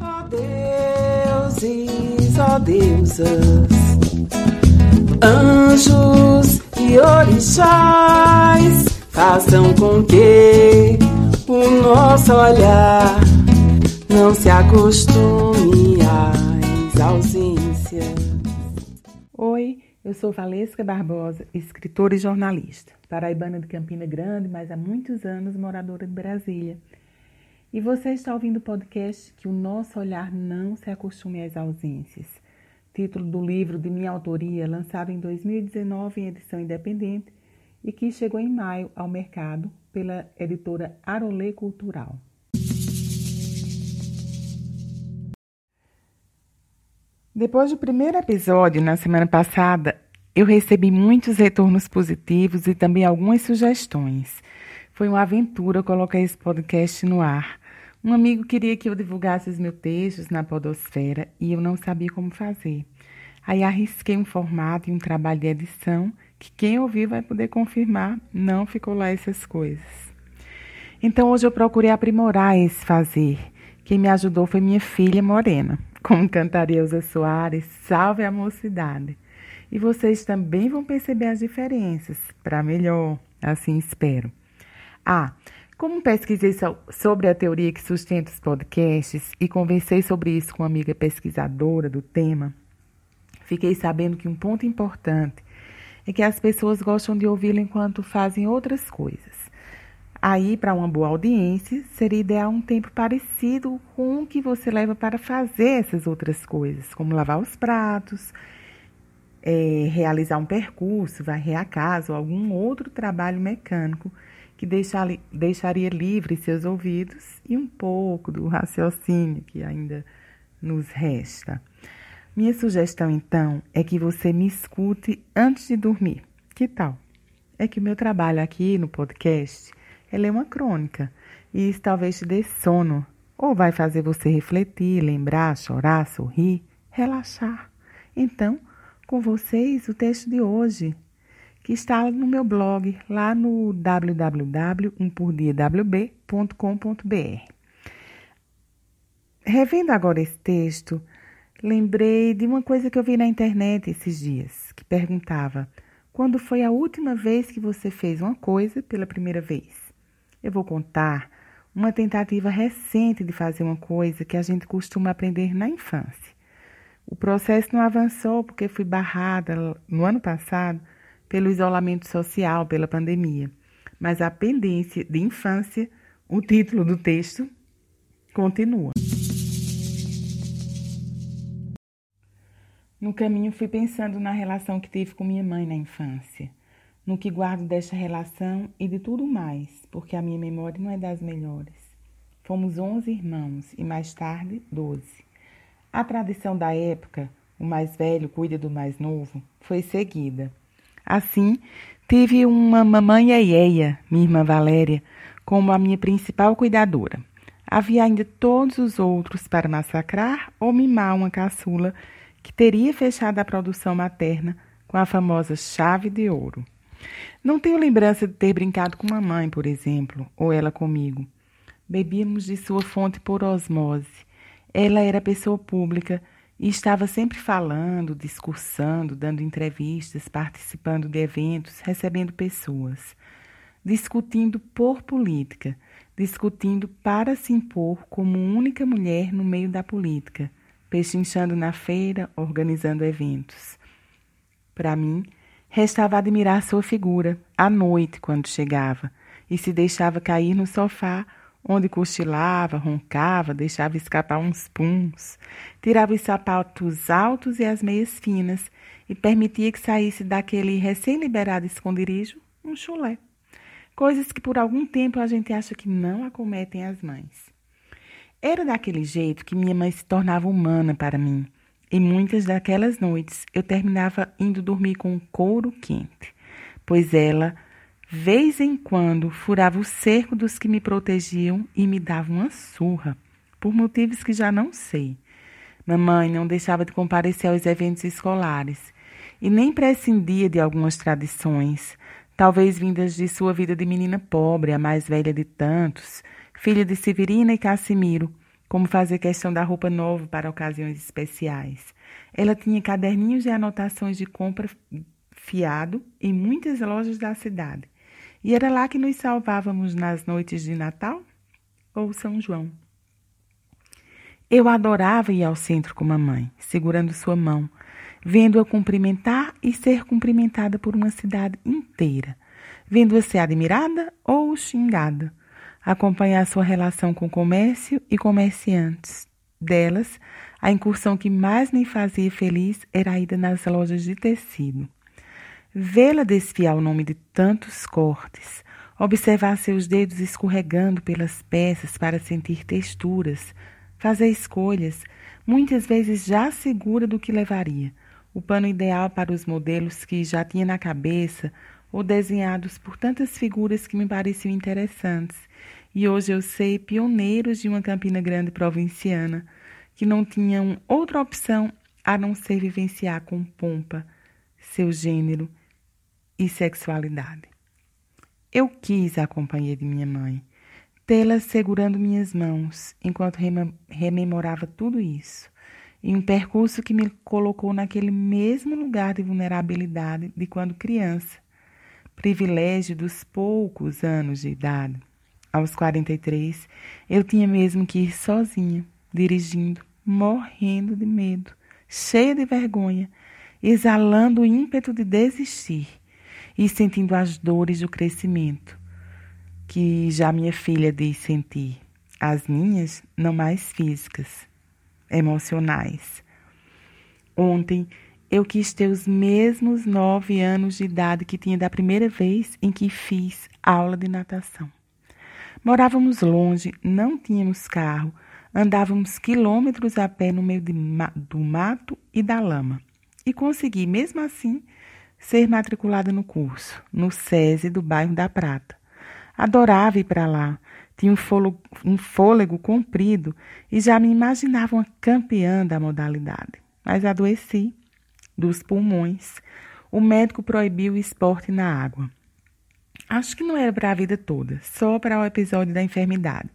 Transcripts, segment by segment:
Ó deuses, ó deusas, anjos e orixás, façam com que o nosso olhar não se acostume às ausências. Oi, eu sou Valesca Barbosa, escritora e jornalista, paraibana de Campina Grande, mas há muitos anos moradora de Brasília. E você está ouvindo o podcast Que o Nosso Olhar Não Se Acostume às Ausências, título do livro de minha autoria, lançado em 2019 em edição independente e que chegou em maio ao mercado pela editora Arolê Cultural. Depois do primeiro episódio, na semana passada, eu recebi muitos retornos positivos e também algumas sugestões. Foi uma aventura colocar esse podcast no ar. Um amigo queria que eu divulgasse os meus textos na Podosfera e eu não sabia como fazer. Aí arrisquei um formato e um trabalho de edição que quem ouvir vai poder confirmar, não ficou lá essas coisas. Então hoje eu procurei aprimorar esse fazer. Quem me ajudou foi minha filha Morena. Como cantaria Elza Soares, salve a mocidade. E vocês também vão perceber as diferenças, para melhor, assim espero. Ah, como pesquisei sobre a teoria que sustenta os podcasts e conversei sobre isso com uma amiga pesquisadora do tema, fiquei sabendo que um ponto importante é que as pessoas gostam de ouvi-lo enquanto fazem outras coisas. Aí, para uma boa audiência, seria ideal um tempo parecido com o que você leva para fazer essas outras coisas, como lavar os pratos, é, realizar um percurso, varrer a casa ou algum outro trabalho mecânico que deixar, deixaria livre seus ouvidos e um pouco do raciocínio que ainda nos resta. Minha sugestão, então, é que você me escute antes de dormir. Que tal? É que o meu trabalho aqui no podcast é ler uma crônica e isso talvez te dê sono ou vai fazer você refletir, lembrar, chorar, sorrir, relaxar. Então, com vocês o texto de hoje que está no meu blog, lá no www.umpordiawb.com.br. Revendo agora esse texto, lembrei de uma coisa que eu vi na internet esses dias, que perguntava: quando foi a última vez que você fez uma coisa pela primeira vez? Eu vou contar uma tentativa recente de fazer uma coisa que a gente costuma aprender na infância. O processo não avançou porque fui barrada no ano passado pelo isolamento social, pela pandemia. Mas a pendência de infância, o título do texto, continua. No caminho fui pensando na relação que tive com minha mãe na infância, no que guardo desta relação e de tudo mais, porque a minha memória não é das melhores. Fomos onze irmãos e mais tarde doze. A tradição da época, o mais velho cuida do mais novo, foi seguida. Assim, tive uma mamãe Eieia, minha irmã Valéria, como a minha principal cuidadora. Havia ainda todos os outros para massacrar ou mimar uma caçula que teria fechado a produção materna com a famosa chave de ouro. Não tenho lembrança de ter brincado com mamãe, por exemplo, ou ela comigo. Bebíamos de sua fonte por osmose. Ela era pessoa pública e estava sempre falando, discursando, dando entrevistas, participando de eventos, recebendo pessoas, discutindo por política, discutindo para se impor como única mulher no meio da política, pechinchando na feira, organizando eventos. Para mim, restava admirar sua figura à noite quando chegava e se deixava cair no sofá onde cochilava, roncava, deixava escapar uns puns, tirava os sapatos altos e as meias finas e permitia que saísse daquele recém-liberado esconderijo um chulé. Coisas que por algum tempo a gente acha que não acometem as mães. Era daquele jeito que minha mãe se tornava humana para mim. E muitas daquelas noites eu terminava indo dormir com um couro quente, pois ela Vez em quando furava o cerco dos que me protegiam e me dava uma surra, por motivos que já não sei. Mamãe não deixava de comparecer aos eventos escolares e nem prescindia de algumas tradições, talvez vindas de sua vida de menina pobre, a mais velha de tantos, filha de Severina e Cassimiro, como fazer questão da roupa nova para ocasiões especiais. Ela tinha caderninhos de anotações de compra fiado em muitas lojas da cidade. E era lá que nos salvávamos nas noites de Natal ou São João. Eu adorava ir ao centro com mamãe, segurando sua mão, vendo-a cumprimentar e ser cumprimentada por uma cidade inteira, vendo-a ser admirada ou xingada, acompanhar sua relação com comércio e comerciantes. Delas, a incursão que mais me fazia feliz era a ida nas lojas de tecido. Vê-la desfiar o nome de tantos cortes, observar seus dedos escorregando pelas peças para sentir texturas, fazer escolhas, muitas vezes já segura do que levaria, o pano ideal para os modelos que já tinha na cabeça ou desenhados por tantas figuras que me pareciam interessantes. E hoje eu sei pioneiros de uma Campina Grande provinciana que não tinham outra opção a não ser vivenciar com pompa seu gênero e sexualidade. Eu quis a companhia de minha mãe, tê-la segurando minhas mãos enquanto rememorava tudo isso, em um percurso que me colocou naquele mesmo lugar de vulnerabilidade de quando criança, privilégio dos poucos anos de idade. Aos 43, eu tinha mesmo que ir sozinha, dirigindo, morrendo de medo, cheia de vergonha, exalando o ímpeto de desistir e sentindo as dores do crescimento, que já minha filha diz sentir. As minhas, não mais físicas, emocionais. Ontem eu quis ter os mesmos nove anos de idade que tinha da primeira vez em que fiz aula de natação. Morávamos longe, não tínhamos carro, andávamos quilômetros a pé no meio ma do mato e da lama. E consegui, mesmo assim, ser matriculada no curso, no SESI do bairro da Prata. Adorava ir para lá, tinha um fôlego, um fôlego comprido e já me imaginava uma campeã da modalidade. Mas adoeci dos pulmões. O médico proibiu o esporte na água. Acho que não era para a vida toda, só para o episódio da enfermidade.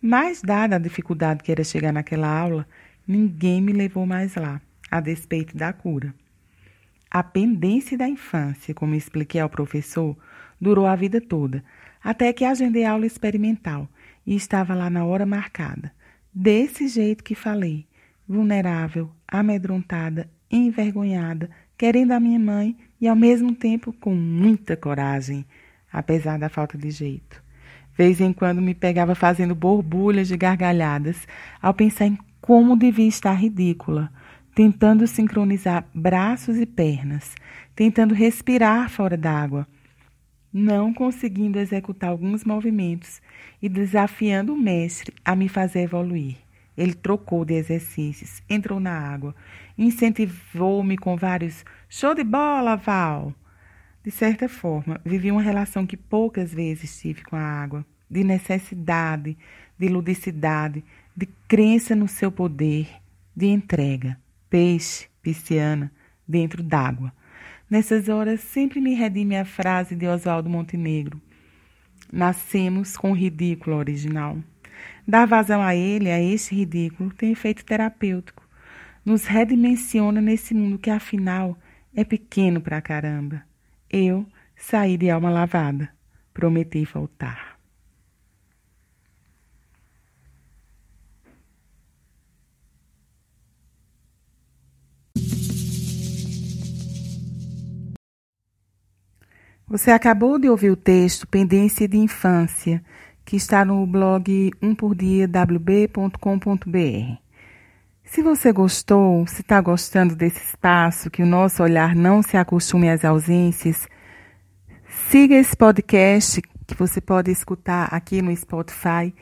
Mas, dada a dificuldade que era chegar naquela aula, ninguém me levou mais lá, a despeito da cura. A pendência da infância, como expliquei ao professor, durou a vida toda, até que agendei aula experimental e estava lá na hora marcada. Desse jeito que falei, vulnerável, amedrontada, envergonhada, querendo a minha mãe e ao mesmo tempo com muita coragem, apesar da falta de jeito. Vez em quando me pegava fazendo borbulhas de gargalhadas ao pensar em como devia estar ridícula tentando sincronizar braços e pernas, tentando respirar fora d'água, não conseguindo executar alguns movimentos e desafiando o mestre a me fazer evoluir. Ele trocou de exercícios, entrou na água, incentivou-me com vários show de bola, Val. De certa forma, vivi uma relação que poucas vezes tive com a água, de necessidade, de ludicidade, de crença no seu poder, de entrega peixe, pisciana, dentro d'água. Nessas horas sempre me redime a frase de Oswaldo Montenegro. Nascemos com o ridículo original. Dar vazão a ele, a este ridículo, tem efeito terapêutico. Nos redimensiona nesse mundo que, afinal, é pequeno pra caramba. Eu saí de alma lavada. Prometi faltar. Você acabou de ouvir o texto Pendência de Infância, que está no blog 1pordiawb.com.br. Se você gostou, se está gostando desse espaço, que o nosso olhar não se acostume às ausências, siga esse podcast que você pode escutar aqui no Spotify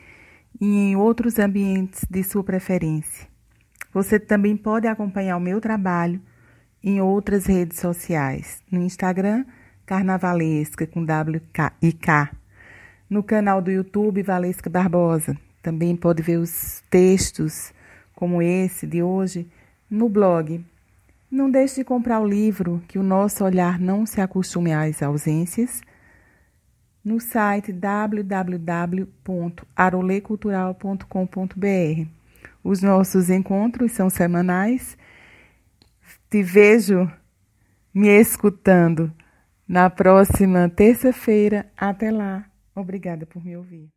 e em outros ambientes de sua preferência. Você também pode acompanhar o meu trabalho em outras redes sociais, no Instagram Carnavalesca com W e K. No canal do YouTube Valesca Barbosa. Também pode ver os textos como esse de hoje no blog. Não deixe de comprar o livro Que o Nosso Olhar Não Se Acostume às Ausências no site www.arolecultural.com.br. Os nossos encontros são semanais. Te vejo me escutando na próxima terça-feira. Até lá. Obrigada por me ouvir.